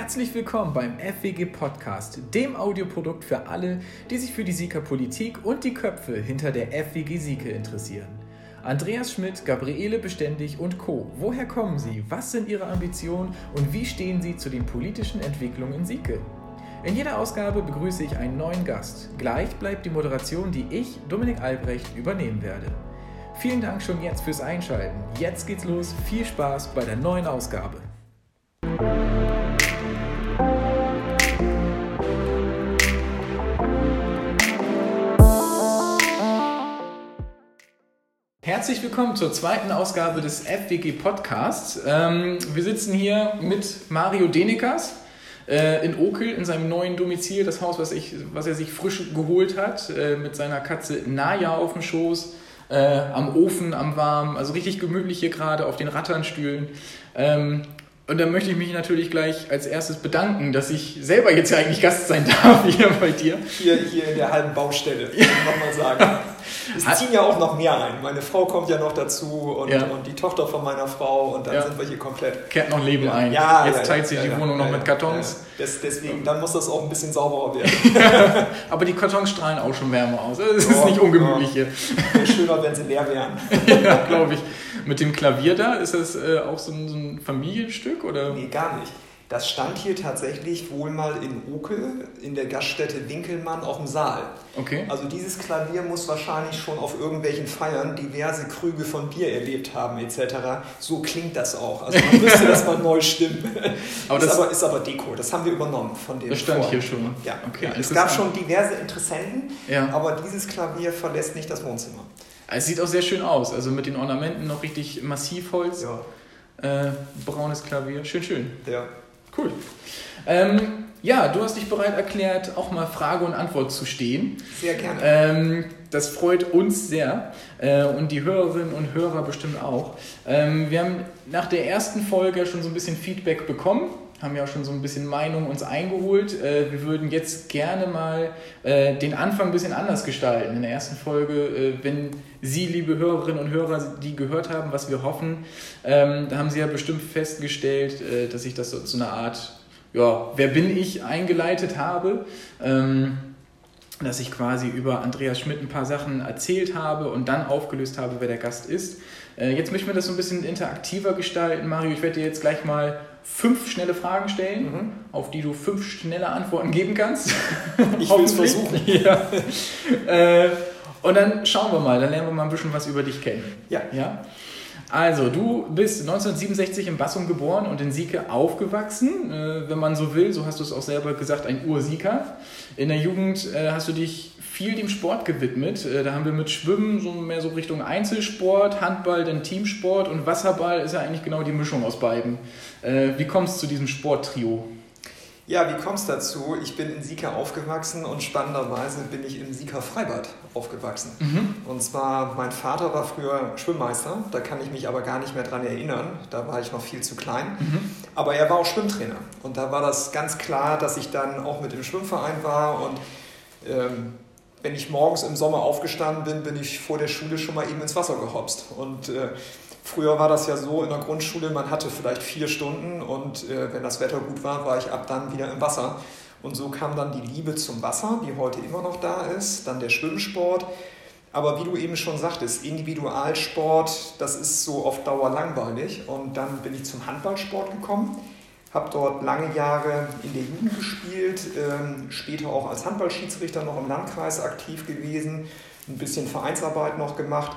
Herzlich willkommen beim FWG Podcast, dem Audioprodukt für alle, die sich für die Sieker Politik und die Köpfe hinter der FWG Sieke interessieren. Andreas Schmidt, Gabriele Beständig und Co. Woher kommen sie? Was sind ihre Ambitionen und wie stehen sie zu den politischen Entwicklungen in Sieke? In jeder Ausgabe begrüße ich einen neuen Gast. Gleich bleibt die Moderation, die ich, Dominik Albrecht, übernehmen werde. Vielen Dank schon jetzt fürs Einschalten. Jetzt geht's los. Viel Spaß bei der neuen Ausgabe. Herzlich willkommen zur zweiten Ausgabe des FWG Podcasts. Ähm, wir sitzen hier mit Mario Denekas äh, in Okel in seinem neuen Domizil, das Haus, was, ich, was er sich frisch geholt hat, äh, mit seiner Katze Naya auf dem Schoß, äh, am Ofen, am Warm, also richtig gemütlich hier gerade auf den Ratternstühlen. Ähm, und da möchte ich mich natürlich gleich als erstes bedanken, dass ich selber jetzt ja eigentlich Gast sein darf hier bei dir. Hier, hier in der halben Baustelle, ja. nochmal sagen. Es ziehen ja auch noch mehr ein. Meine Frau kommt ja noch dazu und, ja. und die Tochter von meiner Frau und dann ja. sind wir hier komplett. Kehrt noch Leben ein. Ja, Jetzt teilt sich die Wohnung noch mit Kartons. Des, deswegen, dann muss das auch ein bisschen sauberer werden. Aber die Kartons strahlen auch schon wärmer aus. Es ist oh, nicht ungemütlich hier. Wäre schöner, wenn sie leer wären. ja, glaube ich. Mit dem Klavier da, ist das äh, auch so ein, so ein Familienstück? Oder? Nee, gar nicht. Das stand hier tatsächlich wohl mal in Okel in der Gaststätte Winkelmann auf dem Saal. Okay. Also dieses Klavier muss wahrscheinlich schon auf irgendwelchen Feiern diverse Krüge von Bier erlebt haben etc. So klingt das auch. Also man müsste das mal neu stimmen. Aber das ist aber, ist aber Deko. Das haben wir übernommen von dem. Das stand vor. hier schon. Ja. Okay. Ja, es gab schon diverse Interessenten, ja. aber dieses Klavier verlässt nicht das Wohnzimmer. Es sieht auch sehr schön aus. Also mit den Ornamenten noch richtig Massivholz. Ja. Äh, braunes Klavier. Schön, schön. Ja. Cool. Ähm, ja, du hast dich bereit erklärt, auch mal Frage und Antwort zu stehen. Sehr gerne. Ähm, das freut uns sehr äh, und die Hörerinnen und Hörer bestimmt auch. Ähm, wir haben nach der ersten Folge schon so ein bisschen Feedback bekommen haben ja auch schon so ein bisschen Meinung uns eingeholt. Äh, wir würden jetzt gerne mal äh, den Anfang ein bisschen anders gestalten. In der ersten Folge, äh, wenn Sie, liebe Hörerinnen und Hörer, die gehört haben, was wir hoffen, ähm, da haben Sie ja bestimmt festgestellt, dass ich das so zu einer Art, ja, wer bin ich eingeleitet habe. Ähm, dass ich quasi über Andreas Schmidt ein paar Sachen erzählt habe und dann aufgelöst habe, wer der Gast ist. Jetzt möchten wir das so ein bisschen interaktiver gestalten. Mario, ich werde dir jetzt gleich mal fünf schnelle Fragen stellen, mhm. auf die du fünf schnelle Antworten geben kannst. Ich will es versuchen. Ja. äh, und dann schauen wir mal, dann lernen wir mal ein bisschen was über dich kennen. Ja. ja? Also, du bist 1967 in Bassum geboren und in Sieke aufgewachsen, äh, wenn man so will. So hast du es auch selber gesagt, ein Ursieker. In der Jugend äh, hast du dich viel dem Sport gewidmet. Äh, da haben wir mit Schwimmen so mehr so Richtung Einzelsport, Handball, dann Teamsport und Wasserball ist ja eigentlich genau die Mischung aus beiden. Äh, wie kommst du zu diesem Sporttrio? Ja, wie kommst du dazu? Ich bin in Sika aufgewachsen und spannenderweise bin ich im Sika Freibad aufgewachsen. Mhm. Und zwar, mein Vater war früher Schwimmmeister, da kann ich mich aber gar nicht mehr dran erinnern, da war ich noch viel zu klein. Mhm. Aber er war auch Schwimmtrainer und da war das ganz klar, dass ich dann auch mit dem Schwimmverein war und ähm, wenn ich morgens im Sommer aufgestanden bin, bin ich vor der Schule schon mal eben ins Wasser gehopst. Und äh, früher war das ja so in der Grundschule, man hatte vielleicht vier Stunden und äh, wenn das Wetter gut war, war ich ab dann wieder im Wasser. Und so kam dann die Liebe zum Wasser, die heute immer noch da ist, dann der Schwimmsport. Aber wie du eben schon sagtest, Individualsport, das ist so auf Dauer langweilig. Und dann bin ich zum Handballsport gekommen habe dort lange Jahre in der Jugend gespielt, ähm, später auch als Handballschiedsrichter noch im Landkreis aktiv gewesen, ein bisschen Vereinsarbeit noch gemacht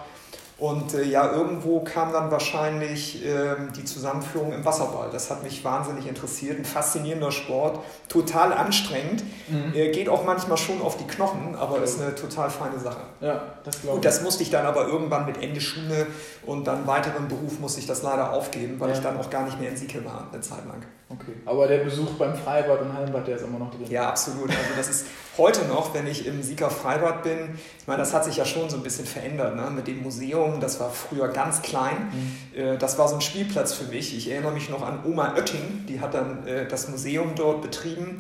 und äh, ja, irgendwo kam dann wahrscheinlich äh, die Zusammenführung im Wasserball. Das hat mich wahnsinnig interessiert. Ein faszinierender Sport, total anstrengend. Mhm. Äh, geht auch manchmal schon auf die Knochen, aber ist eine total feine Sache. Ja, das glaube ich. Und das musste ich dann aber irgendwann mit Ende Schule und dann weiteren Beruf musste ich das leider aufgeben, weil ja. ich dann auch gar nicht mehr in Sieke war, eine Zeit lang. Okay. Aber der Besuch beim Freibad und Hallenbad, der ist immer noch drin. Ja, absolut. Also das ist heute noch, wenn ich im Sieger Freibad bin, ich meine, das hat sich ja schon so ein bisschen verändert ne? mit dem Museum. Das war früher ganz klein. Mhm. Das war so ein Spielplatz für mich. Ich erinnere mich noch an Oma Oetting, die hat dann äh, das Museum dort betrieben.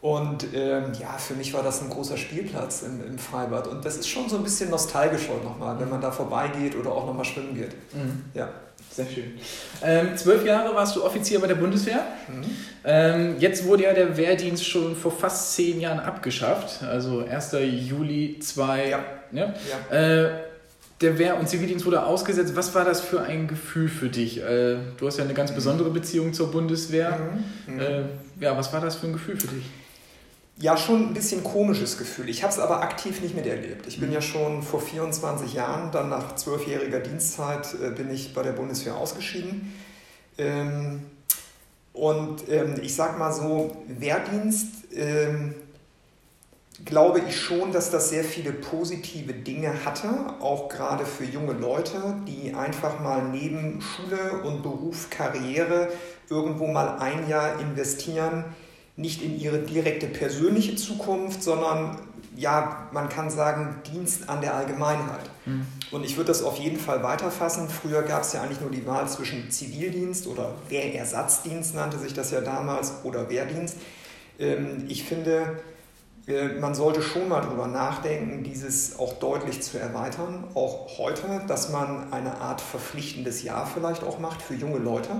Und ähm, ja, für mich war das ein großer Spielplatz im, im, Freibad. Und das ist schon so ein bisschen nostalgisch heute nochmal, wenn man da vorbeigeht oder auch nochmal schwimmen geht. Mhm. Ja. Sehr schön. Ähm, zwölf Jahre warst du Offizier bei der Bundeswehr. Mhm. Ähm, jetzt wurde ja der Wehrdienst schon vor fast zehn Jahren abgeschafft. Also 1. Juli 2. Ja. Ne? ja. Äh, der Wehr- und Zivildienst wurde ausgesetzt. Was war das für ein Gefühl für dich? Äh, du hast ja eine ganz mhm. besondere Beziehung zur Bundeswehr. Mhm. Mhm. Äh, ja, was war das für ein Gefühl für dich? Ja, schon ein bisschen komisches Gefühl. Ich habe es aber aktiv nicht miterlebt. Ich bin mhm. ja schon vor 24 Jahren, dann nach zwölfjähriger Dienstzeit, äh, bin ich bei der Bundeswehr ausgeschieden. Ähm, und ähm, ich sag mal so, Wehrdienst ähm, glaube ich schon, dass das sehr viele positive Dinge hatte, auch gerade für junge Leute, die einfach mal neben Schule und Beruf, Karriere irgendwo mal ein Jahr investieren, nicht in ihre direkte persönliche Zukunft, sondern ja, man kann sagen, Dienst an der Allgemeinheit. Mhm. Und ich würde das auf jeden Fall weiterfassen. Früher gab es ja eigentlich nur die Wahl zwischen Zivildienst oder Wehrersatzdienst nannte sich das ja damals oder Wehrdienst. Ähm, ich finde, äh, man sollte schon mal darüber nachdenken, dieses auch deutlich zu erweitern, auch heute, dass man eine Art verpflichtendes Jahr vielleicht auch macht für junge Leute.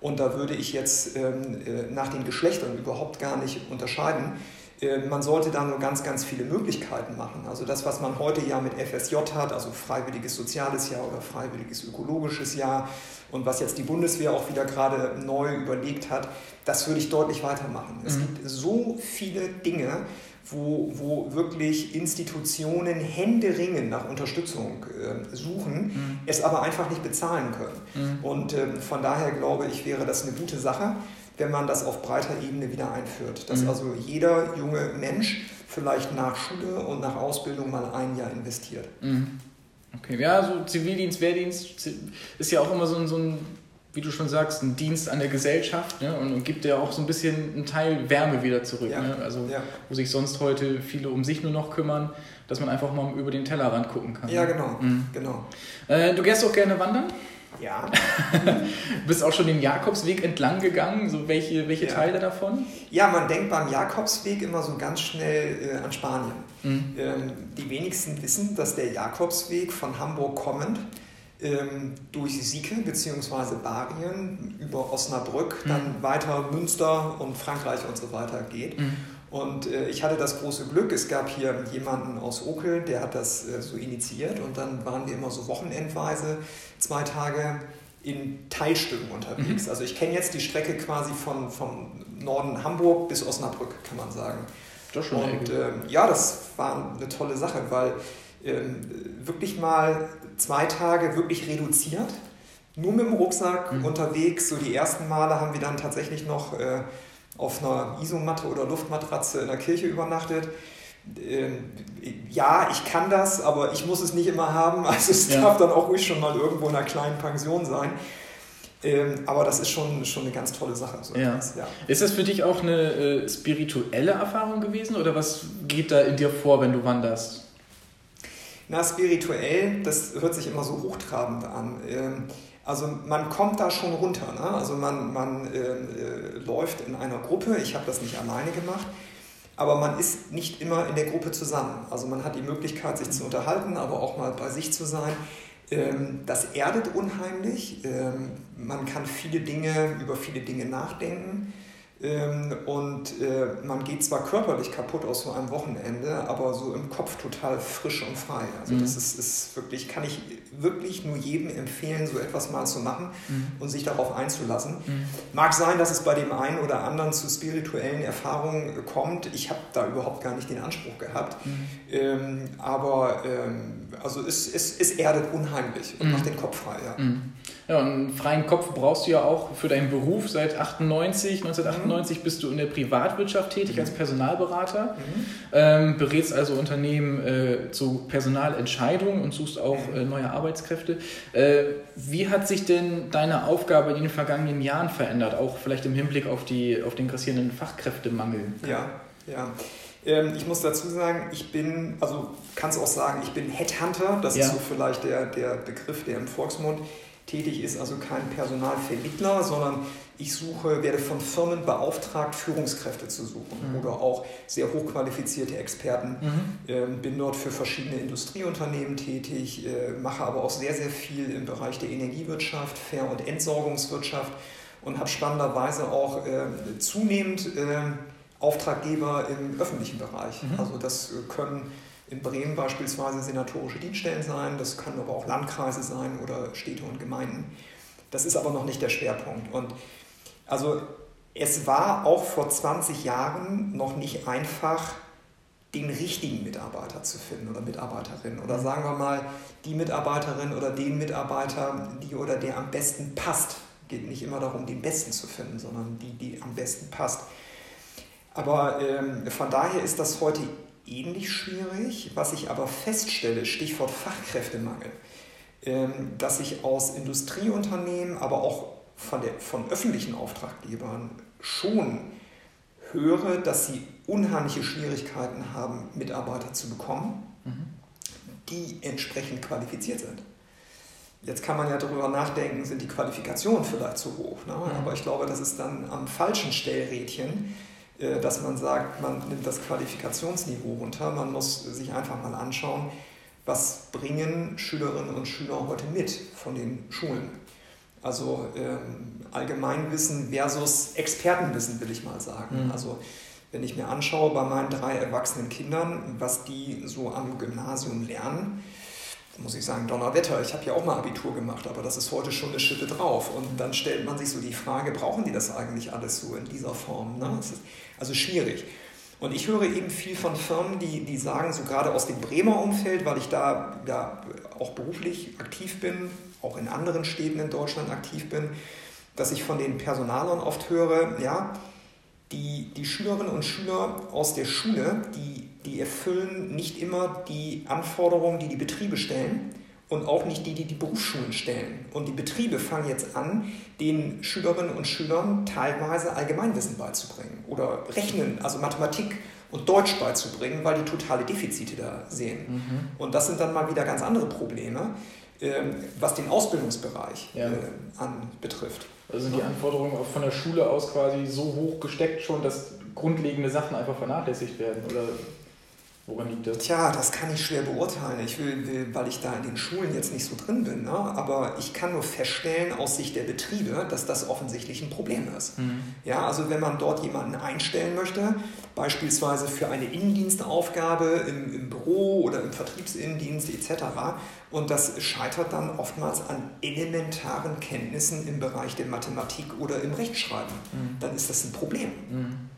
Und da würde ich jetzt ähm, äh, nach den Geschlechtern überhaupt gar nicht unterscheiden. Äh, man sollte da nur ganz, ganz viele Möglichkeiten machen. Also das, was man heute ja mit FSJ hat, also freiwilliges soziales Jahr oder freiwilliges ökologisches Jahr und was jetzt die Bundeswehr auch wieder gerade neu überlegt hat, das würde ich deutlich weitermachen. Es mhm. gibt so viele Dinge, wo, wo wirklich Institutionen händeringend nach Unterstützung äh, suchen, mhm. es aber einfach nicht bezahlen können. Mhm. Und äh, von daher glaube ich, wäre das eine gute Sache, wenn man das auf breiter Ebene wieder einführt. Dass mhm. also jeder junge Mensch vielleicht nach Schule und nach Ausbildung mal ein Jahr investiert. Mhm. Okay, ja, so Zivildienst, Wehrdienst ist ja auch immer so ein, so ein wie du schon sagst, ein Dienst an der Gesellschaft ne? und, und, gibt ja auch so ein bisschen einen Teil Wärme wieder zurück. Ja. Ne? Also, ja. wo sich sonst heute viele um sich nur noch kümmern, dass man einfach mal über den Tellerrand gucken kann. Ja, ne? genau. Mhm. genau. Äh, du gehst auch gerne wandern? Ja. Bist auch schon den Jakobsweg entlang gegangen? So welche, welche ja. Teile davon? Ja, man denkt beim Jakobsweg immer so ganz schnell äh, an Spanien. Mhm. Ähm, die wenigsten wissen, dass der Jakobsweg von Hamburg kommend ähm, durch Sieke bzw. Barien über Osnabrück, mhm. dann weiter Münster und Frankreich und so weiter geht. Mhm. Und äh, ich hatte das große Glück, es gab hier jemanden aus Okel, der hat das äh, so initiiert und dann waren wir immer so wochenendweise zwei Tage in Teilstücken unterwegs. Mhm. Also ich kenne jetzt die Strecke quasi von, von Norden Hamburg bis Osnabrück, kann man sagen. Das schon und äh, ja, das war eine tolle Sache, weil wirklich mal zwei Tage wirklich reduziert, nur mit dem Rucksack mhm. unterwegs. So die ersten Male haben wir dann tatsächlich noch äh, auf einer Isomatte oder Luftmatratze in der Kirche übernachtet. Ähm, ja, ich kann das, aber ich muss es nicht immer haben. Also es ja. darf dann auch ruhig schon mal irgendwo in einer kleinen Pension sein. Ähm, aber das ist schon, schon eine ganz tolle Sache. So ja. ja. Ist das für dich auch eine äh, spirituelle Erfahrung gewesen oder was geht da in dir vor, wenn du wanderst? Na, spirituell, das hört sich immer so hochtrabend an. Ähm, also man kommt da schon runter. Ne? Also man, man äh, äh, läuft in einer Gruppe, ich habe das nicht alleine gemacht, aber man ist nicht immer in der Gruppe zusammen. Also man hat die Möglichkeit, sich zu unterhalten, aber auch mal bei sich zu sein. Ähm, das erdet unheimlich. Ähm, man kann viele Dinge, über viele Dinge nachdenken. Ähm, und äh, man geht zwar körperlich kaputt aus so einem Wochenende, aber so im Kopf total frisch und frei. Also mhm. das ist, ist, wirklich, kann ich wirklich nur jedem empfehlen, so etwas mal zu machen mhm. und sich darauf einzulassen. Mhm. Mag sein, dass es bei dem einen oder anderen zu spirituellen Erfahrungen kommt. Ich habe da überhaupt gar nicht den Anspruch gehabt. Mhm. Ähm, aber ähm, also es, es, es erdet unheimlich und mhm. macht den Kopf frei. Ja. Ja, einen freien Kopf brauchst du ja auch für deinen Beruf. Seit 98, 1998 mhm. bist du in der Privatwirtschaft tätig mhm. als Personalberater, mhm. ähm, berätst also Unternehmen äh, zu Personalentscheidungen und suchst auch mhm. äh, neue Arbeitskräfte. Äh, wie hat sich denn deine Aufgabe in den vergangenen Jahren verändert, auch vielleicht im Hinblick auf, die, auf den grassierenden Fachkräftemangel? Ja, ja. Ähm, ich muss dazu sagen, ich bin, also kannst du auch sagen, ich bin Headhunter, das ja. ist so vielleicht der, der Begriff, der im Volksmund tätig ist, also kein Personalvermittler, sondern ich suche, werde von Firmen beauftragt, Führungskräfte zu suchen mhm. oder auch sehr hochqualifizierte Experten. Mhm. Ähm, bin dort für verschiedene Industrieunternehmen tätig, äh, mache aber auch sehr, sehr viel im Bereich der Energiewirtschaft, Fair- und Entsorgungswirtschaft und habe spannenderweise auch äh, zunehmend äh, Auftraggeber im öffentlichen Bereich. Mhm. Also das äh, können in Bremen beispielsweise senatorische Dienststellen sein, das können aber auch Landkreise sein oder Städte und Gemeinden. Das ist aber noch nicht der Schwerpunkt. Und also es war auch vor 20 Jahren noch nicht einfach, den richtigen Mitarbeiter zu finden oder Mitarbeiterin. Oder mhm. sagen wir mal, die Mitarbeiterin oder den Mitarbeiter, die oder der am besten passt. Geht nicht immer darum, den besten zu finden, sondern die, die am besten passt. Aber ähm, von daher ist das heute ähnlich schwierig. Was ich aber feststelle, Stichwort Fachkräftemangel, ähm, dass ich aus Industrieunternehmen, aber auch von, der, von öffentlichen Auftraggebern schon höre, dass sie unheimliche Schwierigkeiten haben, Mitarbeiter zu bekommen, mhm. die entsprechend qualifiziert sind. Jetzt kann man ja darüber nachdenken, sind die Qualifikationen vielleicht zu hoch. Ne? Mhm. Aber ich glaube, das ist dann am falschen Stellrädchen, dass man sagt, man nimmt das Qualifikationsniveau runter. Man muss sich einfach mal anschauen, was bringen Schülerinnen und Schüler heute mit von den Schulen. Also ähm, Allgemeinwissen versus Expertenwissen, will ich mal sagen. Mhm. Also wenn ich mir anschaue bei meinen drei erwachsenen Kindern, was die so am Gymnasium lernen, muss ich sagen, Donnerwetter, ich habe ja auch mal Abitur gemacht, aber das ist heute schon eine Schippe drauf. Und dann stellt man sich so die Frage, brauchen die das eigentlich alles so in dieser Form? Ne? also schwierig. Und ich höre eben viel von Firmen, die, die sagen, so gerade aus dem Bremer Umfeld, weil ich da ja auch beruflich aktiv bin, auch in anderen Städten in Deutschland aktiv bin, dass ich von den Personalern oft höre, ja, die, die Schülerinnen und Schüler aus der Schule, die, die erfüllen nicht immer die Anforderungen, die die Betriebe stellen und auch nicht die, die die Berufsschulen stellen. Und die Betriebe fangen jetzt an, den Schülerinnen und Schülern teilweise Allgemeinwissen beizubringen oder Rechnen, also Mathematik und Deutsch beizubringen, weil die totale Defizite da sehen. Mhm. Und das sind dann mal wieder ganz andere Probleme, ähm, was den Ausbildungsbereich ja. Äh, anbetrifft. Also sind die Anforderungen auch von der Schule aus quasi so hoch gesteckt schon, dass grundlegende Sachen einfach vernachlässigt werden? Oder Woran liegt das? Tja, das kann ich schwer beurteilen. Ich will, will, weil ich da in den Schulen jetzt nicht so drin bin. Ne? Aber ich kann nur feststellen aus Sicht der Betriebe, dass das offensichtlich ein Problem ist. Mhm. Ja, also wenn man dort jemanden einstellen möchte, beispielsweise für eine Innendienstaufgabe im, im Büro oder im Vertriebsinnendienst etc. Und das scheitert dann oftmals an elementaren Kenntnissen im Bereich der Mathematik oder im Rechtschreiben. Mhm. Dann ist das ein Problem. Mhm.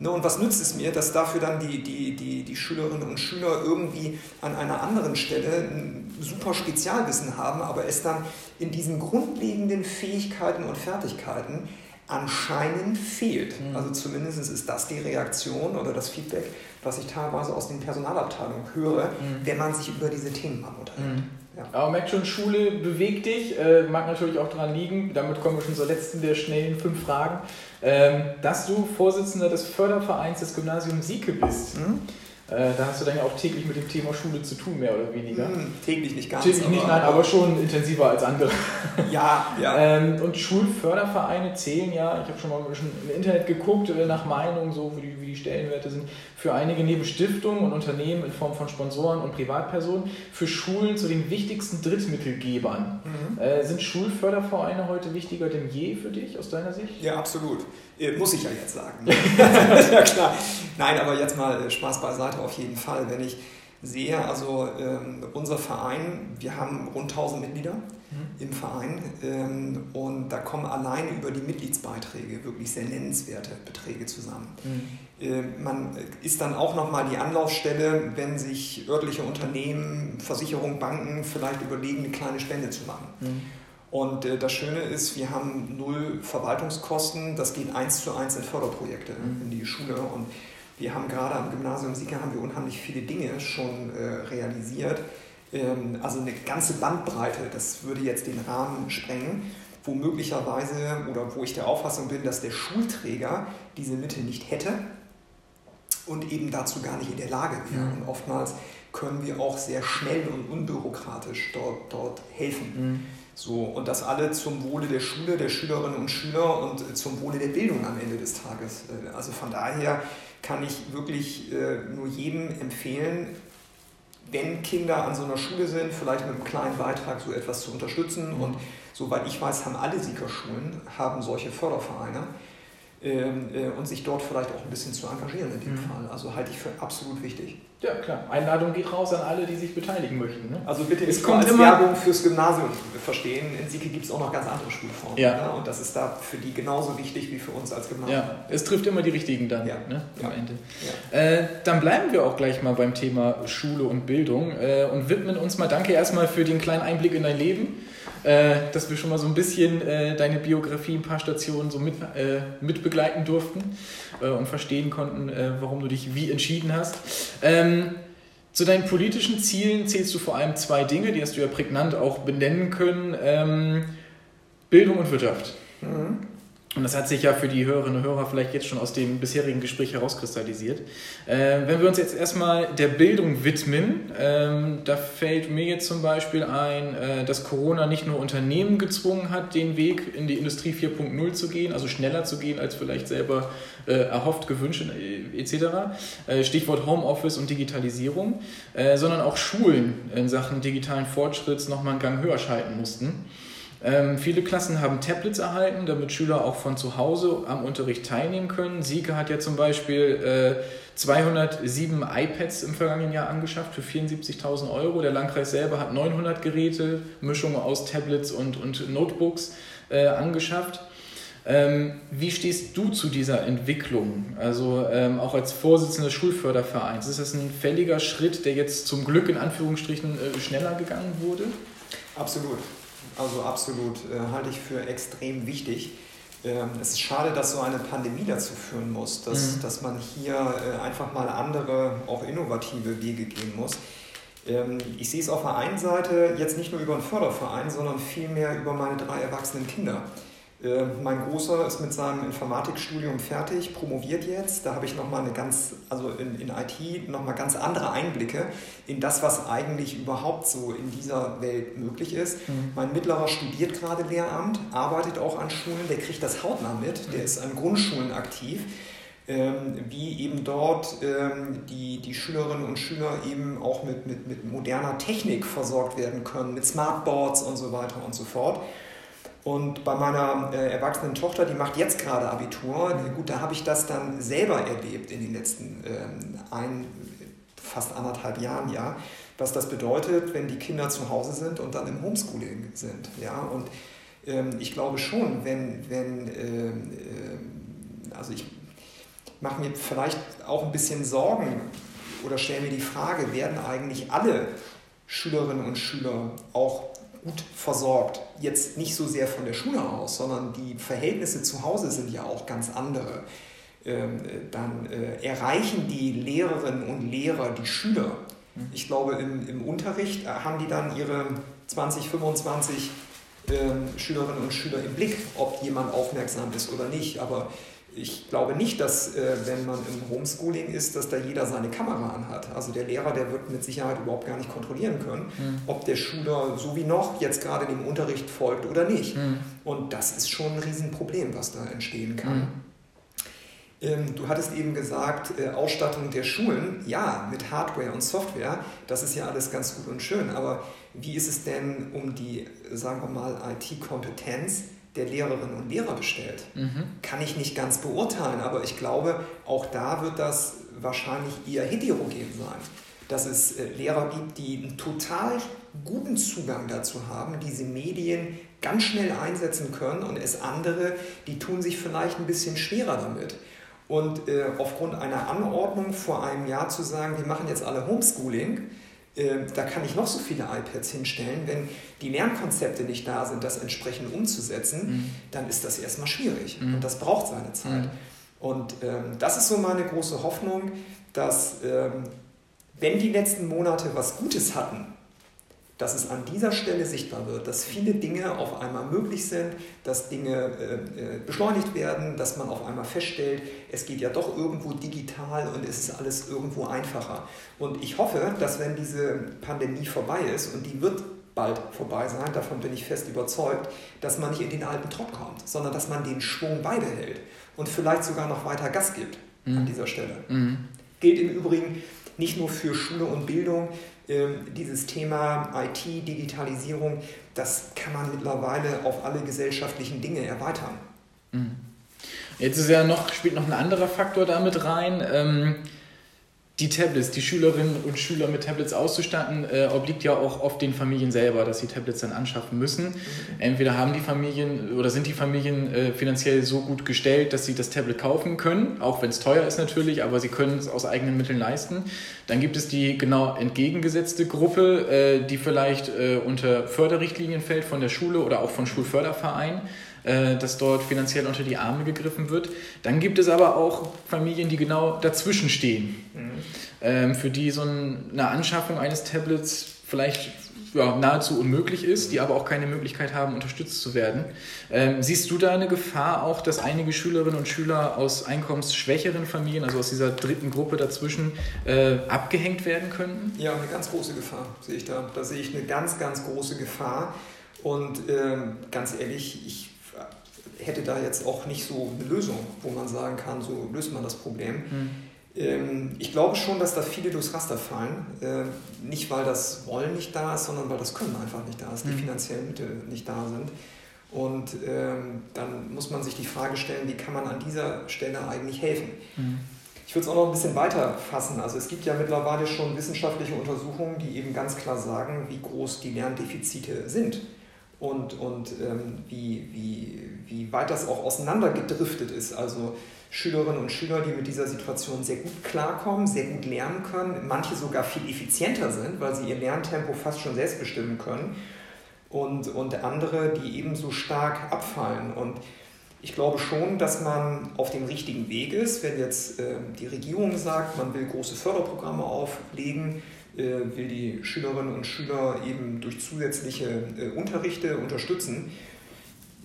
Ne, und was nützt es mir, dass dafür dann die, die, die, die Schülerinnen und Schüler irgendwie an einer anderen Stelle ein super Spezialwissen haben, aber es dann in diesen grundlegenden Fähigkeiten und Fertigkeiten anscheinend fehlt. Mhm. Also zumindest ist das die Reaktion oder das Feedback, was ich teilweise aus den Personalabteilungen höre, mhm. wenn man sich über diese Themen mal unterhält. Mhm. Ja. Aber merkt schon, Schule bewegt dich, äh, mag natürlich auch daran liegen, damit kommen wir schon zur letzten der schnellen fünf Fragen, ähm, dass du Vorsitzender des Fördervereins des Gymnasiums Sieke bist. Mhm. Äh, da hast du dann ja auch täglich mit dem Thema Schule zu tun, mehr oder weniger. Hm, täglich nicht ganz. Täglich nicht, nein, aber schon intensiver als andere. Ja, ja. ähm, und Schulfördervereine zählen ja, ich habe schon mal schon im Internet geguckt, äh, nach Meinung, so wie die, wie die Stellenwerte sind, für einige neben Stiftungen und Unternehmen in Form von Sponsoren und Privatpersonen, für Schulen zu den wichtigsten Drittmittelgebern. Mhm. Äh, sind Schulfördervereine heute wichtiger denn je für dich, aus deiner Sicht? Ja, absolut. Äh, muss ich ja jetzt sagen. ja, klar. Nein, aber jetzt mal äh, Spaß beiseite auf jeden Fall. Wenn ich sehe, also ähm, unser Verein, wir haben rund 1000 Mitglieder mhm. im Verein ähm, und da kommen allein über die Mitgliedsbeiträge wirklich sehr nennenswerte Beträge zusammen. Mhm. Äh, man ist dann auch nochmal die Anlaufstelle, wenn sich örtliche Unternehmen, Versicherungen, Banken vielleicht überlegen, eine kleine Spende zu machen. Mhm. Und äh, das Schöne ist, wir haben null Verwaltungskosten. Das geht eins zu eins in Förderprojekte mhm. in die Schule. Und wir haben gerade am Gymnasium Sieger haben wir unheimlich viele Dinge schon äh, realisiert. Ähm, also eine ganze Bandbreite, das würde jetzt den Rahmen sprengen, wo möglicherweise oder wo ich der Auffassung bin, dass der Schulträger diese Mittel nicht hätte und eben dazu gar nicht in der Lage wäre. Mhm. Und oftmals können wir auch sehr schnell und unbürokratisch dort, dort helfen. Mhm So, und das alle zum Wohle der Schule, der Schülerinnen und Schüler und zum Wohle der Bildung am Ende des Tages. Äh, also von daher kann ich wirklich äh, nur jedem empfehlen, wenn Kinder an so einer Schule sind, vielleicht mit einem kleinen Beitrag so etwas zu unterstützen. Und soweit ich weiß, haben alle Siegerschulen haben solche Fördervereine. Ähm, äh, und sich dort vielleicht auch ein bisschen zu engagieren in dem mhm. Fall. Also halte ich für absolut wichtig. Ja, klar. Einladung geht raus an alle, die sich beteiligen möchten. Ne? Also bitte es kommt als immer Werbung fürs Gymnasium verstehen. In Sieke gibt es auch noch ganz andere Schulformen. Ja. Ne? Und das ist da für die genauso wichtig wie für uns als Gymnasium. Ja, es trifft immer die Richtigen dann ja. ne? am ja. Ende. Ja. Äh, dann bleiben wir auch gleich mal beim Thema Schule und Bildung äh, und widmen uns mal, danke erstmal für den kleinen Einblick in dein Leben äh, dass wir schon mal so ein bisschen äh, deine Biografie, ein paar Stationen so mit, äh, mitbegleiten durften äh, und verstehen konnten, äh, warum du dich wie entschieden hast. Ähm, zu deinen politischen Zielen zählst du vor allem zwei Dinge, die hast du ja prägnant auch benennen können. Ähm, Bildung und Wirtschaft. Mhm. Und das hat sich ja für die Hörerinnen und Hörer vielleicht jetzt schon aus dem bisherigen Gespräch herauskristallisiert. Äh, wenn wir uns jetzt erstmal der Bildung widmen, ähm, da fällt mir jetzt zum Beispiel ein, äh, dass Corona nicht nur Unternehmen gezwungen hat, den Weg in die Industrie 4.0 zu gehen, also schneller zu gehen als vielleicht selber äh, erhofft, gewünscht äh, etc. Äh, Stichwort Homeoffice und Digitalisierung, äh, sondern auch Schulen in Sachen digitalen Fortschritts nochmal einen Gang höher schalten mussten. Ähm, viele Klassen haben Tablets erhalten, damit Schüler auch von zu Hause am Unterricht teilnehmen können. Sieke hat ja zum Beispiel äh, 207 iPads im vergangenen Jahr angeschafft für 74.000 Euro. Der Landkreis selber hat 900 Geräte, Mischung aus Tablets und, und Notebooks äh, angeschafft. Ähm, wie stehst du zu dieser Entwicklung? Also ähm, auch als Vorsitzender des Schulfördervereins, ist das ein fälliger Schritt, der jetzt zum Glück in Anführungsstrichen äh, schneller gegangen wurde? Absolut. Also absolut, äh, halte ich für extrem wichtig. Ähm, es ist schade, dass so eine Pandemie dazu führen muss, dass, mhm. dass man hier äh, einfach mal andere, auch innovative Wege gehen muss. Ähm, ich sehe es auf der einen Seite jetzt nicht nur über einen Förderverein, sondern vielmehr über meine drei erwachsenen Kinder. Äh, mein Großer ist mit seinem Informatikstudium fertig, promoviert jetzt. Da habe ich nochmal eine ganz, also in, in IT nochmal ganz andere Einblicke in das, was eigentlich überhaupt so in dieser Welt möglich ist. Mhm. Mein Mittlerer studiert gerade Lehramt, arbeitet auch an Schulen, der kriegt das hautnah mit, der ist an Grundschulen aktiv. Ähm, wie eben dort ähm, die, die Schülerinnen und Schüler eben auch mit, mit, mit moderner Technik versorgt werden können, mit Smartboards und so weiter und so fort. Und bei meiner äh, erwachsenen Tochter, die macht jetzt gerade Abitur, gut, da habe ich das dann selber erlebt in den letzten ähm, ein, fast anderthalb Jahren, ja, was das bedeutet, wenn die Kinder zu Hause sind und dann im Homeschooling sind. Ja? Und ähm, ich glaube schon, wenn, wenn ähm, äh, also ich mache mir vielleicht auch ein bisschen Sorgen oder stelle mir die Frage, werden eigentlich alle Schülerinnen und Schüler auch gut versorgt. Jetzt nicht so sehr von der Schule aus, sondern die Verhältnisse zu Hause sind ja auch ganz andere. Ähm, dann äh, erreichen die Lehrerinnen und Lehrer die Schüler. Mhm. Ich glaube, im, im Unterricht äh, haben die dann ihre 20, 25 ähm, Schülerinnen und Schüler im Blick, ob jemand aufmerksam ist oder nicht. Aber ich glaube nicht, dass äh, wenn man im Homeschooling ist, dass da jeder seine Kamera anhat. Also der Lehrer, der wird mit Sicherheit überhaupt gar nicht kontrollieren können, mhm. ob der Schüler so wie noch jetzt gerade dem Unterricht folgt oder nicht. Mhm. Und das ist schon ein Riesenproblem, was da entstehen kann. Mhm. Ähm, du hattest eben gesagt, äh, Ausstattung der Schulen, ja, mit Hardware und Software, das ist ja alles ganz gut und schön, aber wie ist es denn um die, sagen wir mal, IT-Kompetenz? Der Lehrerinnen und Lehrer bestellt. Mhm. Kann ich nicht ganz beurteilen, aber ich glaube, auch da wird das wahrscheinlich eher heterogen sein. Dass es äh, Lehrer gibt, die einen total guten Zugang dazu haben, diese Medien ganz schnell einsetzen können und es andere, die tun sich vielleicht ein bisschen schwerer damit. Und äh, aufgrund einer Anordnung vor einem Jahr zu sagen, wir machen jetzt alle Homeschooling, da kann ich noch so viele iPads hinstellen. Wenn die Lernkonzepte nicht da sind, das entsprechend umzusetzen, mhm. dann ist das erstmal schwierig. Mhm. Und das braucht seine Zeit. Mhm. Und ähm, das ist so meine große Hoffnung, dass ähm, wenn die letzten Monate was Gutes hatten, dass es an dieser Stelle sichtbar wird, dass viele Dinge auf einmal möglich sind, dass Dinge äh, äh, beschleunigt werden, dass man auf einmal feststellt, es geht ja doch irgendwo digital und es ist alles irgendwo einfacher. Und ich hoffe, dass wenn diese Pandemie vorbei ist, und die wird bald vorbei sein, davon bin ich fest überzeugt, dass man nicht in den alten Trott kommt, sondern dass man den Schwung beibehält und vielleicht sogar noch weiter Gas gibt mhm. an dieser Stelle. Mhm. Gilt im Übrigen nicht nur für Schule und Bildung, dieses Thema IT, Digitalisierung, das kann man mittlerweile auf alle gesellschaftlichen Dinge erweitern. Mhm. Jetzt ist ja noch, spielt noch ein anderer Faktor damit rein. Die Tablets, die Schülerinnen und Schüler mit Tablets auszustatten, äh, obliegt ja auch oft den Familien selber, dass sie Tablets dann anschaffen müssen. Mhm. Entweder haben die Familien oder sind die Familien äh, finanziell so gut gestellt, dass sie das Tablet kaufen können, auch wenn es teuer ist natürlich, aber sie können es aus eigenen Mitteln leisten. Dann gibt es die genau entgegengesetzte Gruppe, äh, die vielleicht äh, unter Förderrichtlinien fällt von der Schule oder auch von Schulfördervereinen dass dort finanziell unter die Arme gegriffen wird. Dann gibt es aber auch Familien, die genau dazwischen stehen, mhm. ähm, für die so eine Anschaffung eines Tablets vielleicht ja, nahezu unmöglich ist, die aber auch keine Möglichkeit haben, unterstützt zu werden. Ähm, siehst du da eine Gefahr auch, dass einige Schülerinnen und Schüler aus einkommensschwächeren Familien, also aus dieser dritten Gruppe dazwischen, äh, abgehängt werden könnten? Ja, eine ganz große Gefahr sehe ich da. Da sehe ich eine ganz, ganz große Gefahr. Und ähm, ganz ehrlich, ich hätte da jetzt auch nicht so eine Lösung, wo man sagen kann, so löst man das Problem. Mhm. Ähm, ich glaube schon, dass da viele durchs Raster fallen. Äh, nicht, weil das Wollen nicht da ist, sondern weil das Können einfach nicht da ist, mhm. die finanziellen Mittel nicht da sind. Und ähm, dann muss man sich die Frage stellen, wie kann man an dieser Stelle eigentlich helfen? Mhm. Ich würde es auch noch ein bisschen weiter fassen. Also es gibt ja mittlerweile schon wissenschaftliche Untersuchungen, die eben ganz klar sagen, wie groß die Lerndefizite sind und, und ähm, wie, wie, wie weit das auch auseinandergedriftet ist. Also Schülerinnen und Schüler, die mit dieser Situation sehr gut klarkommen, sehr gut lernen können, manche sogar viel effizienter sind, weil sie ihr Lerntempo fast schon selbst bestimmen können und, und andere, die ebenso stark abfallen. Und ich glaube schon, dass man auf dem richtigen Weg ist, wenn jetzt äh, die Regierung sagt, man will große Förderprogramme auflegen, will die Schülerinnen und Schüler eben durch zusätzliche äh, Unterrichte unterstützen.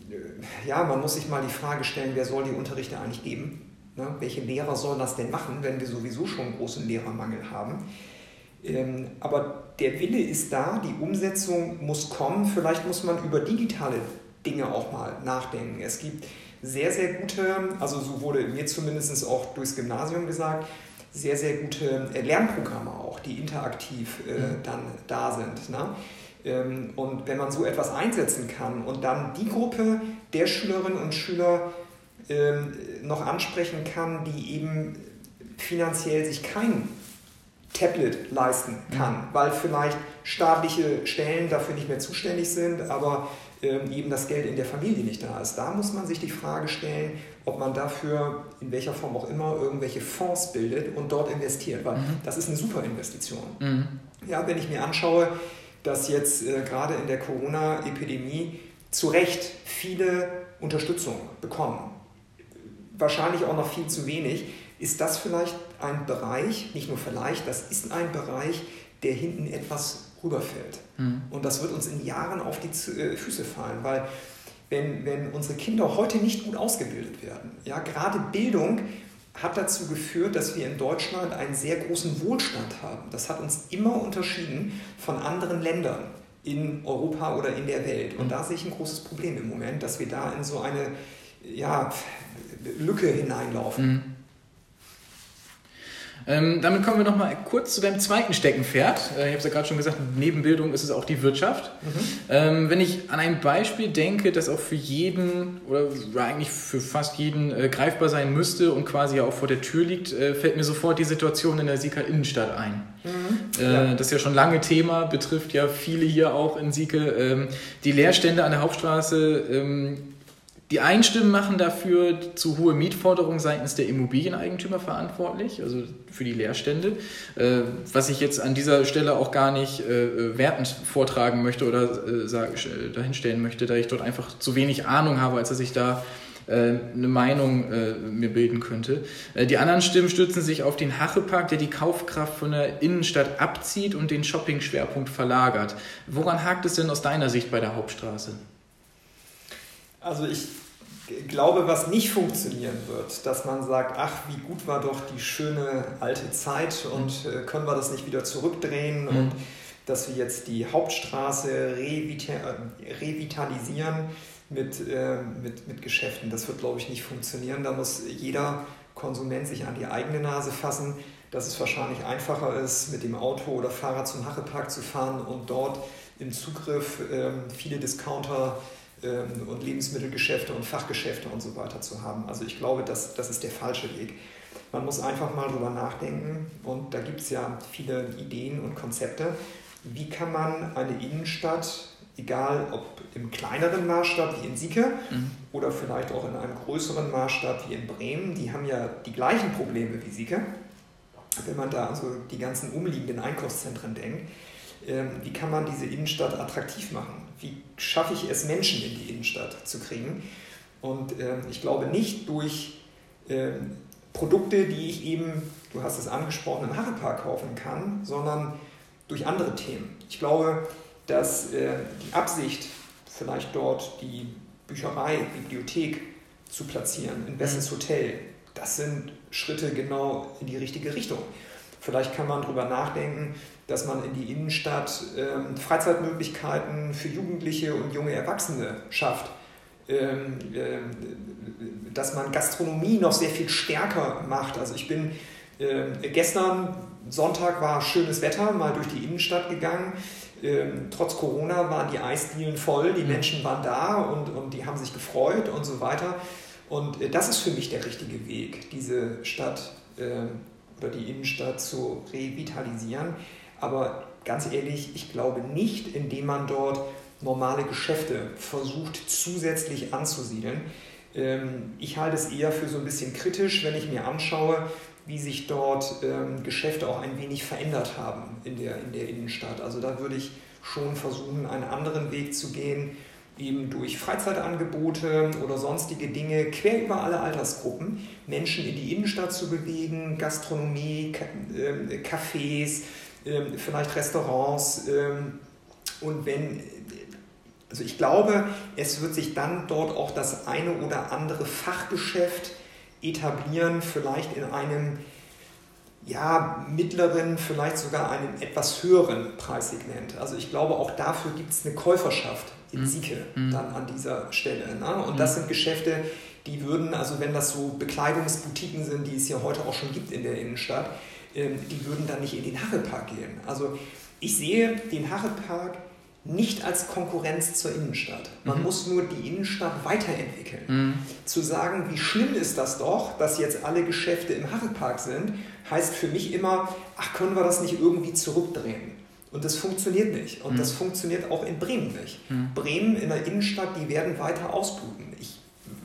Äh, ja, man muss sich mal die Frage stellen, wer soll die Unterrichte eigentlich geben? Ne? Welche Lehrer sollen das denn machen, wenn wir sowieso schon einen großen Lehrermangel haben? Ähm, aber der Wille ist da, die Umsetzung muss kommen. Vielleicht muss man über digitale Dinge auch mal nachdenken. Es gibt sehr, sehr gute, also so wurde mir zumindest auch durchs Gymnasium gesagt, sehr, sehr gute äh, Lernprogramme auch, die interaktiv äh, mhm. dann da sind. Ne? Ähm, und wenn man so etwas einsetzen kann und dann die Gruppe der Schülerinnen und Schüler ähm, noch ansprechen kann, die eben finanziell sich kein Tablet leisten kann, mhm. weil vielleicht staatliche Stellen dafür nicht mehr zuständig sind, aber eben das Geld in der Familie nicht da ist. Da muss man sich die Frage stellen, ob man dafür in welcher Form auch immer irgendwelche Fonds bildet und dort investiert, weil mhm. das ist eine super Investition. Mhm. Ja, wenn ich mir anschaue, dass jetzt äh, gerade in der Corona-Epidemie zu Recht viele Unterstützung bekommen, wahrscheinlich auch noch viel zu wenig, ist das vielleicht ein Bereich, nicht nur vielleicht, das ist ein Bereich, der hinten etwas rüberfällt. Mhm. Und das wird uns in Jahren auf die äh, Füße fallen, weil wenn, wenn unsere Kinder heute nicht gut ausgebildet werden, ja, gerade Bildung hat dazu geführt, dass wir in Deutschland einen sehr großen Wohlstand haben. Das hat uns immer unterschieden von anderen Ländern in Europa oder in der Welt. Und da sehe ich ein großes Problem im Moment, dass wir da in so eine ja, Lücke hineinlaufen. Mhm. Ähm, damit kommen wir noch mal kurz zu deinem zweiten Steckenpferd. Äh, ich habe es ja gerade schon gesagt, neben Bildung ist es auch die Wirtschaft. Mhm. Ähm, wenn ich an ein Beispiel denke, das auch für jeden oder eigentlich für fast jeden äh, greifbar sein müsste und quasi auch vor der Tür liegt, äh, fällt mir sofort die Situation in der Sieka Innenstadt ein. Mhm. Äh, ja. Das ist ja schon lange Thema, betrifft ja viele hier auch in Sieke. Ähm, die Leerstände an der Hauptstraße ähm, die einen Stimmen machen dafür zu hohe Mietforderungen seitens der Immobilieneigentümer verantwortlich, also für die Leerstände, äh, was ich jetzt an dieser Stelle auch gar nicht äh, wertend vortragen möchte oder äh, dahinstellen möchte, da ich dort einfach zu wenig Ahnung habe, als dass ich da eine Meinung mir bilden könnte. die anderen Stimmen stützen sich auf den Hachepark, der die Kaufkraft von der Innenstadt abzieht und den Shopping-Schwerpunkt verlagert. Woran hakt es denn aus deiner Sicht bei der Hauptstraße? Also ich glaube, was nicht funktionieren wird, dass man sagt, ach, wie gut war doch die schöne alte Zeit und mhm. äh, können wir das nicht wieder zurückdrehen mhm. und dass wir jetzt die Hauptstraße revitalisieren mit, äh, mit, mit Geschäften. Das wird, glaube ich, nicht funktionieren. Da muss jeder Konsument sich an die eigene Nase fassen, dass es wahrscheinlich einfacher ist, mit dem Auto oder Fahrrad zum Hachepark zu fahren und dort im Zugriff ähm, viele Discounter ähm, und Lebensmittelgeschäfte und Fachgeschäfte und so weiter zu haben. Also ich glaube, das, das ist der falsche Weg. Man muss einfach mal drüber nachdenken und da gibt es ja viele Ideen und Konzepte. Wie kann man eine Innenstadt egal ob im kleineren Maßstab wie in Sieke mhm. oder vielleicht auch in einem größeren Maßstab wie in Bremen, die haben ja die gleichen Probleme wie Sieke. Wenn man da also die ganzen umliegenden Einkaufszentren denkt, ähm, wie kann man diese Innenstadt attraktiv machen? Wie schaffe ich es, Menschen in die Innenstadt zu kriegen? Und ähm, ich glaube nicht durch ähm, Produkte, die ich eben, du hast es angesprochen, im Harrepark kaufen kann, sondern durch andere Themen. Ich glaube, dass äh, die Absicht, vielleicht dort die Bücherei, Bibliothek zu platzieren, ein besseres mhm. Hotel, das sind Schritte genau in die richtige Richtung. Vielleicht kann man darüber nachdenken, dass man in die Innenstadt ähm, Freizeitmöglichkeiten für Jugendliche und junge Erwachsene schafft. Ähm, äh, dass man Gastronomie noch sehr viel stärker macht. Also ich bin äh, gestern, Sonntag war schönes Wetter, mal durch die Innenstadt gegangen ähm, trotz Corona waren die Eisdielen voll, die mhm. Menschen waren da und, und die haben sich gefreut und so weiter. Und äh, das ist für mich der richtige Weg, diese Stadt äh, oder die Innenstadt zu revitalisieren. Aber ganz ehrlich, ich glaube nicht, indem man dort normale Geschäfte versucht zusätzlich anzusiedeln. Ähm, ich halte es eher für so ein bisschen kritisch, wenn ich mir anschaue, wie sich dort ähm, Geschäfte auch ein wenig verändert haben in der, in der Innenstadt. Also da würde ich schon versuchen, einen anderen Weg zu gehen, eben durch Freizeitangebote oder sonstige Dinge quer über alle Altersgruppen Menschen in die Innenstadt zu bewegen, Gastronomie, ähm, Cafés, vielleicht Restaurants. Ähm, und wenn, also ich glaube, es wird sich dann dort auch das eine oder andere Fachgeschäft etablieren, vielleicht in einem ja, mittleren, vielleicht sogar einem etwas höheren Preissegment. Also ich glaube, auch dafür gibt es eine Käuferschaft in mhm. Sieke mhm. dann an dieser Stelle. Ne? Und mhm. das sind Geschäfte, die würden, also wenn das so Bekleidungsboutiquen sind, die es ja heute auch schon gibt in der Innenstadt, ähm, die würden dann nicht in den Harrepark gehen. Also ich sehe den Harrepark nicht als Konkurrenz zur Innenstadt. Man mhm. muss nur die Innenstadt weiterentwickeln. Mhm. Zu sagen, wie schlimm ist das doch, dass jetzt alle Geschäfte im Harrepark sind, heißt für mich immer, ach, können wir das nicht irgendwie zurückdrehen? Und das funktioniert nicht. Und mhm. das funktioniert auch in Bremen nicht. Mhm. Bremen in der Innenstadt, die werden weiter ausbluten. Ich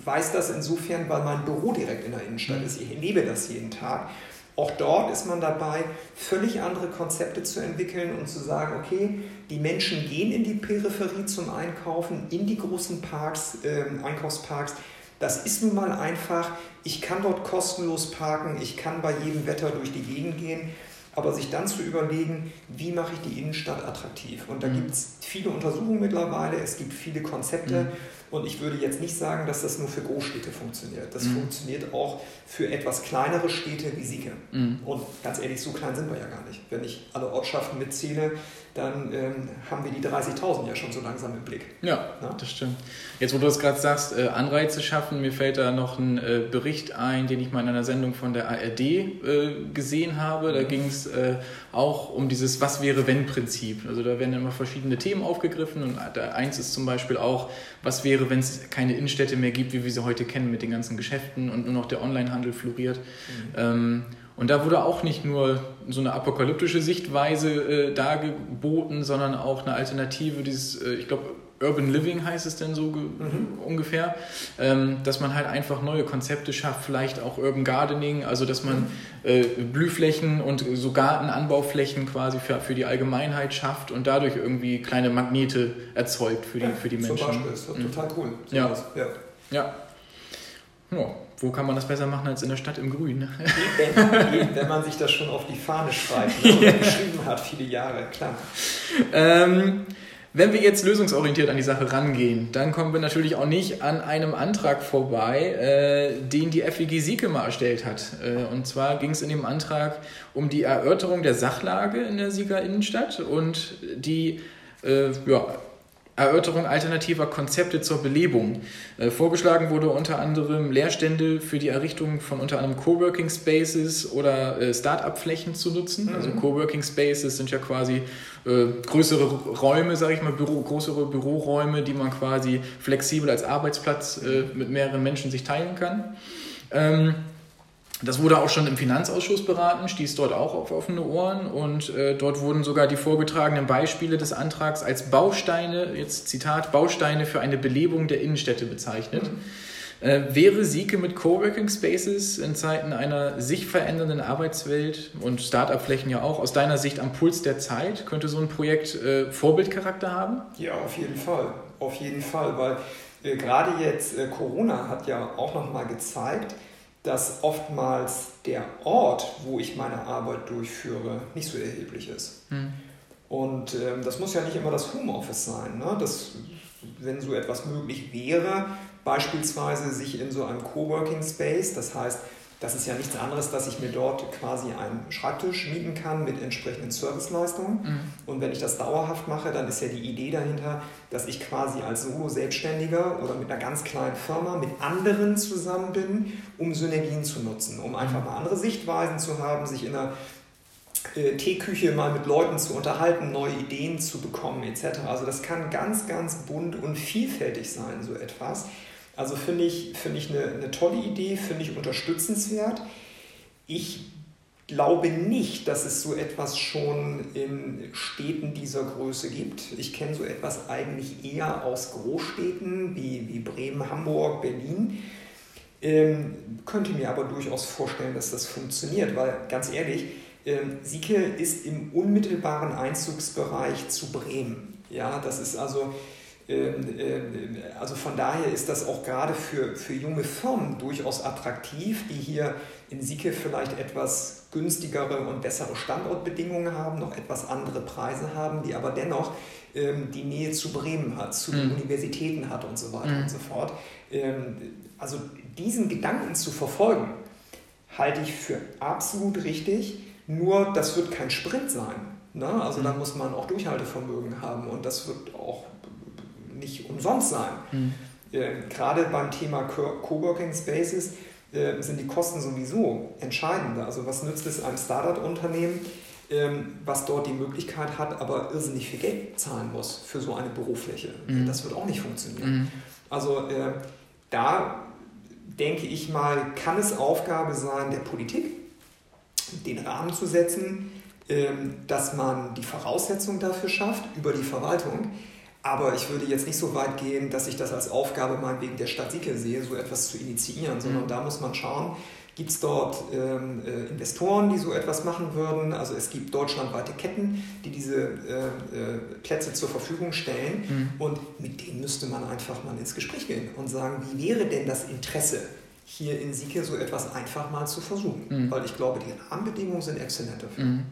weiß das insofern, weil mein Büro direkt in der Innenstadt mhm. ist. Ich erlebe das jeden Tag. Auch dort ist man dabei, völlig andere Konzepte zu entwickeln und zu sagen, okay, die Menschen gehen in die Peripherie zum Einkaufen, in die großen Parks, äh, Einkaufsparks. Das ist nun mal einfach. Ich kann dort kostenlos parken, ich kann bei jedem Wetter durch die Gegend gehen. Aber sich dann zu überlegen, wie mache ich die Innenstadt attraktiv? Und da mhm. gibt es viele Untersuchungen mittlerweile, es gibt viele Konzepte. Mhm. Und ich würde jetzt nicht sagen, dass das nur für Großstädte funktioniert. Das mhm. funktioniert auch für etwas kleinere Städte wie Sieke. Mhm. Und ganz ehrlich, so klein sind wir ja gar nicht. Wenn ich alle Ortschaften mitzähle, dann ähm, haben wir die 30.000 ja schon so langsam im Blick. Ja, Na? das stimmt. Jetzt, wo du das gerade sagst, äh, Anreize schaffen, mir fällt da noch ein äh, Bericht ein, den ich mal in einer Sendung von der ARD äh, gesehen habe. Da mhm. ging es äh, auch um dieses Was wäre wenn Prinzip. Also da werden immer verschiedene Themen aufgegriffen und eins ist zum Beispiel auch, was wäre, wenn es keine Innenstädte mehr gibt, wie wir sie heute kennen mit den ganzen Geschäften und nur noch der Onlinehandel floriert. Mhm. Ähm, und da wurde auch nicht nur so eine apokalyptische Sichtweise äh, dargeboten, sondern auch eine Alternative, dieses, äh, ich glaube, Urban Living heißt es denn so mhm. ungefähr, ähm, dass man halt einfach neue Konzepte schafft, vielleicht auch Urban Gardening, also dass man äh, Blühflächen und so Gartenanbauflächen quasi für, für die Allgemeinheit schafft und dadurch irgendwie kleine Magnete erzeugt für die, ja, für die Menschen. Zum Beispiel, ist mhm. total cool. So ja. ja. ja. ja wo kann man das besser machen als in der Stadt im Grün? Ne? Eben, wenn man sich das schon auf die Fahne schreibt ne, und geschrieben hat, viele Jahre, klar. Ähm, Wenn wir jetzt lösungsorientiert an die Sache rangehen, dann kommen wir natürlich auch nicht an einem Antrag vorbei, äh, den die FWG Sieke mal erstellt hat. Äh, und zwar ging es in dem Antrag um die Erörterung der Sachlage in der Sieger Innenstadt und die äh, ja, Erörterung alternativer Konzepte zur Belebung. Äh, vorgeschlagen wurde unter anderem Leerstände für die Errichtung von unter anderem Coworking Spaces oder äh, Start-up-Flächen zu nutzen. Mhm. Also Coworking Spaces sind ja quasi äh, größere Räume, sage ich mal, Büro, größere Büroräume, die man quasi flexibel als Arbeitsplatz äh, mit mehreren Menschen sich teilen kann. Ähm, das wurde auch schon im Finanzausschuss beraten, stieß dort auch auf offene Ohren und äh, dort wurden sogar die vorgetragenen Beispiele des Antrags als Bausteine, jetzt Zitat, Bausteine für eine Belebung der Innenstädte bezeichnet. Äh, wäre Sieke mit Coworking Spaces in Zeiten einer sich verändernden Arbeitswelt und Start-up-Flächen ja auch aus deiner Sicht am Puls der Zeit? Könnte so ein Projekt äh, Vorbildcharakter haben? Ja, auf jeden Fall. Auf jeden Fall, weil äh, gerade jetzt äh, Corona hat ja auch nochmal gezeigt, dass oftmals der Ort, wo ich meine Arbeit durchführe, nicht so erheblich ist. Hm. Und ähm, das muss ja nicht immer das Homeoffice sein. Ne? Das, wenn so etwas möglich wäre, beispielsweise sich in so einem Coworking Space, das heißt, das ist ja nichts anderes, dass ich mir dort quasi einen Schreibtisch mieten kann mit entsprechenden Serviceleistungen. Mhm. Und wenn ich das dauerhaft mache, dann ist ja die Idee dahinter, dass ich quasi als Solo-Selbstständiger oder mit einer ganz kleinen Firma mit anderen zusammen bin, um Synergien zu nutzen, um einfach mal andere Sichtweisen zu haben, sich in einer äh, Teeküche mal mit Leuten zu unterhalten, neue Ideen zu bekommen etc. Also das kann ganz, ganz bunt und vielfältig sein, so etwas. Also finde ich, find ich eine, eine tolle Idee, finde ich unterstützenswert. Ich glaube nicht, dass es so etwas schon in Städten dieser Größe gibt. Ich kenne so etwas eigentlich eher aus Großstädten wie, wie Bremen, Hamburg, Berlin. Ähm, könnte mir aber durchaus vorstellen, dass das funktioniert, weil ganz ehrlich, ähm, Sieke ist im unmittelbaren Einzugsbereich zu Bremen. Ja, das ist also also von daher ist das auch gerade für, für junge Firmen durchaus attraktiv, die hier in Sieke vielleicht etwas günstigere und bessere Standortbedingungen haben, noch etwas andere Preise haben, die aber dennoch ähm, die Nähe zu Bremen hat, zu den mhm. Universitäten hat und so weiter mhm. und so fort. Ähm, also diesen Gedanken zu verfolgen, halte ich für absolut richtig. Nur das wird kein Sprint sein. Ne? Also mhm. da muss man auch Durchhaltevermögen haben und das wird auch nicht umsonst sein. Mhm. Äh, gerade beim Thema Coworking Spaces äh, sind die Kosten sowieso entscheidender. Also was nützt es einem Startup-Unternehmen, ähm, was dort die Möglichkeit hat, aber irrsinnig viel Geld zahlen muss für so eine Bürofläche. Mhm. Das wird auch nicht funktionieren. Mhm. Also äh, da denke ich mal, kann es Aufgabe sein der Politik, den Rahmen zu setzen, ähm, dass man die Voraussetzungen dafür schafft über die Verwaltung, aber ich würde jetzt nicht so weit gehen, dass ich das als Aufgabe meinetwegen der Stadt Sieke sehe, so etwas zu initiieren, sondern mhm. da muss man schauen, gibt es dort ähm, äh, Investoren, die so etwas machen würden. Also es gibt deutschlandweite Ketten, die diese äh, äh, Plätze zur Verfügung stellen. Mhm. Und mit denen müsste man einfach mal ins Gespräch gehen und sagen, wie wäre denn das Interesse, hier in Sieke so etwas einfach mal zu versuchen? Mhm. Weil ich glaube, die Rahmenbedingungen sind exzellent dafür. Mhm.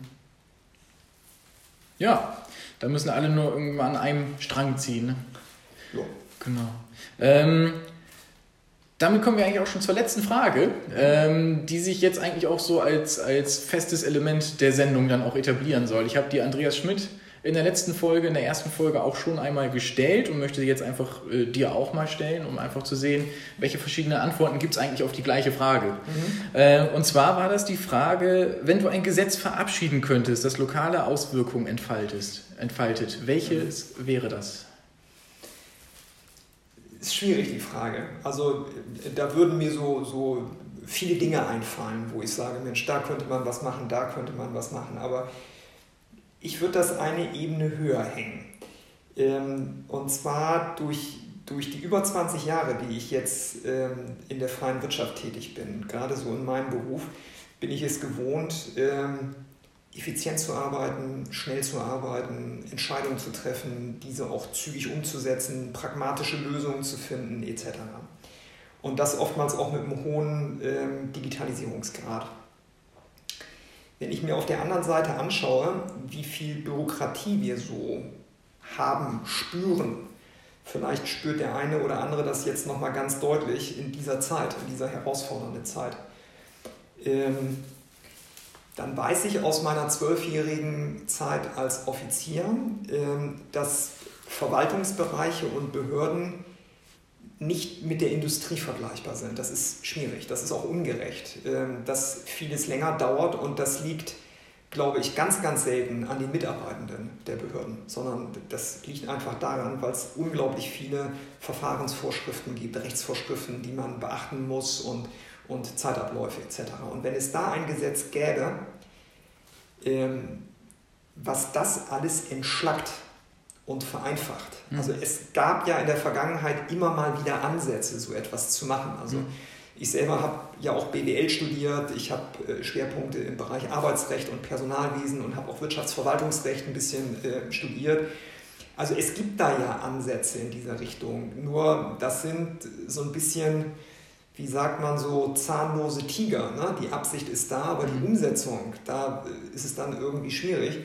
Ja, da müssen alle nur irgendwann an einem Strang ziehen. Ne? Ja. Genau. Ähm, damit kommen wir eigentlich auch schon zur letzten Frage, ähm, die sich jetzt eigentlich auch so als, als festes Element der Sendung dann auch etablieren soll. Ich habe die Andreas Schmidt in der letzten Folge, in der ersten Folge auch schon einmal gestellt und möchte sie jetzt einfach äh, dir auch mal stellen, um einfach zu sehen, welche verschiedenen Antworten gibt es eigentlich auf die gleiche Frage. Mhm. Äh, und zwar war das die Frage, wenn du ein Gesetz verabschieden könntest, das lokale Auswirkungen entfaltest, entfaltet, welches mhm. wäre das? Ist schwierig die Frage. Also da würden mir so, so viele Dinge einfallen, wo ich sage, Mensch, da könnte man was machen, da könnte man was machen, aber ich würde das eine Ebene höher hängen. Ähm, und zwar durch, durch die über 20 Jahre, die ich jetzt ähm, in der freien Wirtschaft tätig bin, gerade so in meinem Beruf, bin ich es gewohnt, ähm, effizient zu arbeiten, schnell zu arbeiten, Entscheidungen zu treffen, diese auch zügig umzusetzen, pragmatische Lösungen zu finden etc. Und das oftmals auch mit einem hohen Digitalisierungsgrad. Wenn ich mir auf der anderen Seite anschaue, wie viel Bürokratie wir so haben, spüren. Vielleicht spürt der eine oder andere das jetzt nochmal ganz deutlich in dieser Zeit, in dieser herausfordernden Zeit. Ähm, dann weiß ich aus meiner zwölfjährigen Zeit als Offizier, ähm, dass Verwaltungsbereiche und Behörden nicht mit der Industrie vergleichbar sind. Das ist schwierig, das ist auch ungerecht, ähm, dass vieles länger dauert und das liegt, glaube ich, ganz, ganz selten an den Mitarbeitenden der Behörden, sondern das liegt einfach daran, weil es unglaublich viele Verfahrensvorschriften gibt, Rechtsvorschriften, die man beachten muss und, und Zeitabläufe etc. Und wenn es da ein Gesetz gäbe, ähm, was das alles entschlackt, und vereinfacht. Mhm. Also es gab ja in der Vergangenheit immer mal wieder Ansätze, so etwas zu machen. Also mhm. ich selber habe ja auch BWL studiert, ich habe äh, Schwerpunkte im Bereich Arbeitsrecht und Personalwesen und habe auch Wirtschaftsverwaltungsrecht ein bisschen äh, studiert. Also es gibt da ja Ansätze in dieser Richtung. Nur das sind so ein bisschen, wie sagt man so, zahnlose Tiger. Ne? Die Absicht ist da, aber die mhm. Umsetzung, da äh, ist es dann irgendwie schwierig.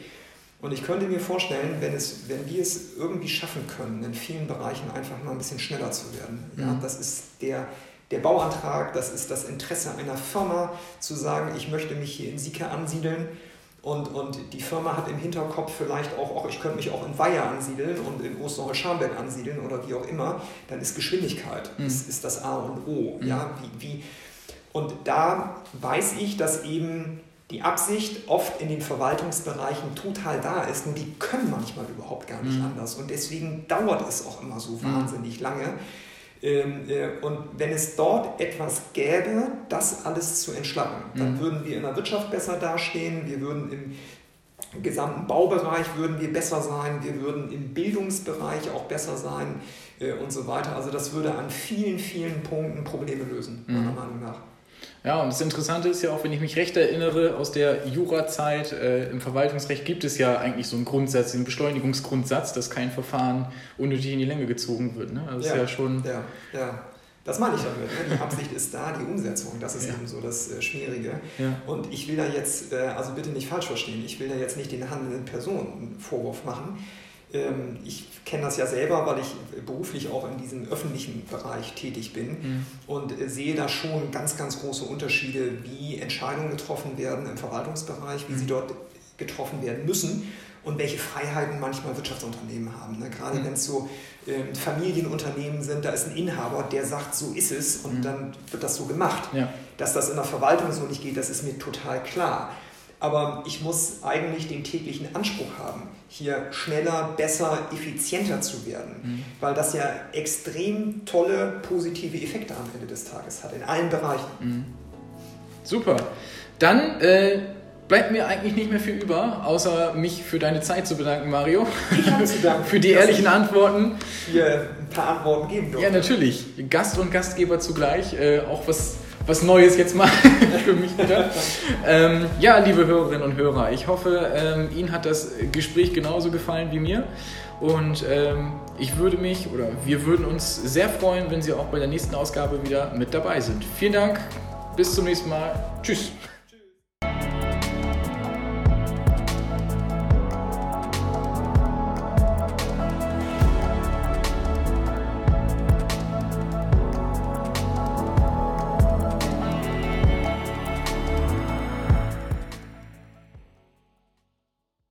Und ich könnte mir vorstellen, wenn, es, wenn wir es irgendwie schaffen können, in vielen Bereichen einfach mal ein bisschen schneller zu werden. Ja, mhm. das ist der, der Bauantrag, das ist das Interesse einer Firma, zu sagen, ich möchte mich hier in Sieke ansiedeln. Und, und die Firma hat im Hinterkopf vielleicht auch, auch ich könnte mich auch in Weiher ansiedeln und in Osterholz-Scharmbeck ansiedeln oder wie auch immer, dann ist Geschwindigkeit mhm. ist, ist das A und O. Mhm. Ja, wie, wie, und da weiß ich, dass eben die Absicht oft in den Verwaltungsbereichen total da ist, nur die können manchmal überhaupt gar nicht mhm. anders. Und deswegen dauert es auch immer so mhm. wahnsinnig mhm. lange. Ähm, äh, und wenn es dort etwas gäbe, das alles zu entschlacken, dann mhm. würden wir in der Wirtschaft besser dastehen, wir würden im gesamten Baubereich würden wir besser sein, wir würden im Bildungsbereich auch besser sein äh, und so weiter. Also das würde an vielen, vielen Punkten Probleme lösen, meiner mhm. Meinung nach. Ja, und das Interessante ist ja auch, wenn ich mich recht erinnere, aus der Jurazeit äh, im Verwaltungsrecht gibt es ja eigentlich so einen Grundsatz, den Beschleunigungsgrundsatz, dass kein Verfahren unnötig in die Länge gezogen wird. Ne? Also ja, ja schon. Ja, ja. Das meine ich damit. Ne? Die Absicht ist da, die Umsetzung, das ist ja. eben so das äh, Schwierige. Ja. Und ich will da jetzt, äh, also bitte nicht falsch verstehen, ich will da jetzt nicht den handelnden Personen einen Vorwurf machen. Ähm, ich kenne das ja selber, weil ich beruflich auch in diesem öffentlichen Bereich tätig bin mhm. und sehe da schon ganz, ganz große Unterschiede, wie Entscheidungen getroffen werden im Verwaltungsbereich, wie mhm. sie dort getroffen werden müssen und welche Freiheiten manchmal Wirtschaftsunternehmen haben. Ne? Gerade mhm. wenn es so ähm, Familienunternehmen sind, da ist ein Inhaber, der sagt, so ist es und mhm. dann wird das so gemacht. Ja. Dass das in der Verwaltung so nicht geht, das ist mir total klar aber ich muss eigentlich den täglichen Anspruch haben, hier schneller, besser, effizienter zu werden, mhm. weil das ja extrem tolle positive Effekte am Ende des Tages hat, in allen Bereichen. Mhm. Super. Dann äh, bleibt mir eigentlich nicht mehr viel über, außer mich für deine Zeit zu bedanken, Mario. Ich habe zu danken. für die ehrlichen Antworten. Hier ein paar Antworten geben durfte. Ja, natürlich. Gast und Gastgeber zugleich. Äh, auch was was Neues jetzt mal für mich wieder. Ähm, ja, liebe Hörerinnen und Hörer, ich hoffe, ähm, Ihnen hat das Gespräch genauso gefallen wie mir. Und ähm, ich würde mich oder wir würden uns sehr freuen, wenn Sie auch bei der nächsten Ausgabe wieder mit dabei sind. Vielen Dank, bis zum nächsten Mal. Tschüss.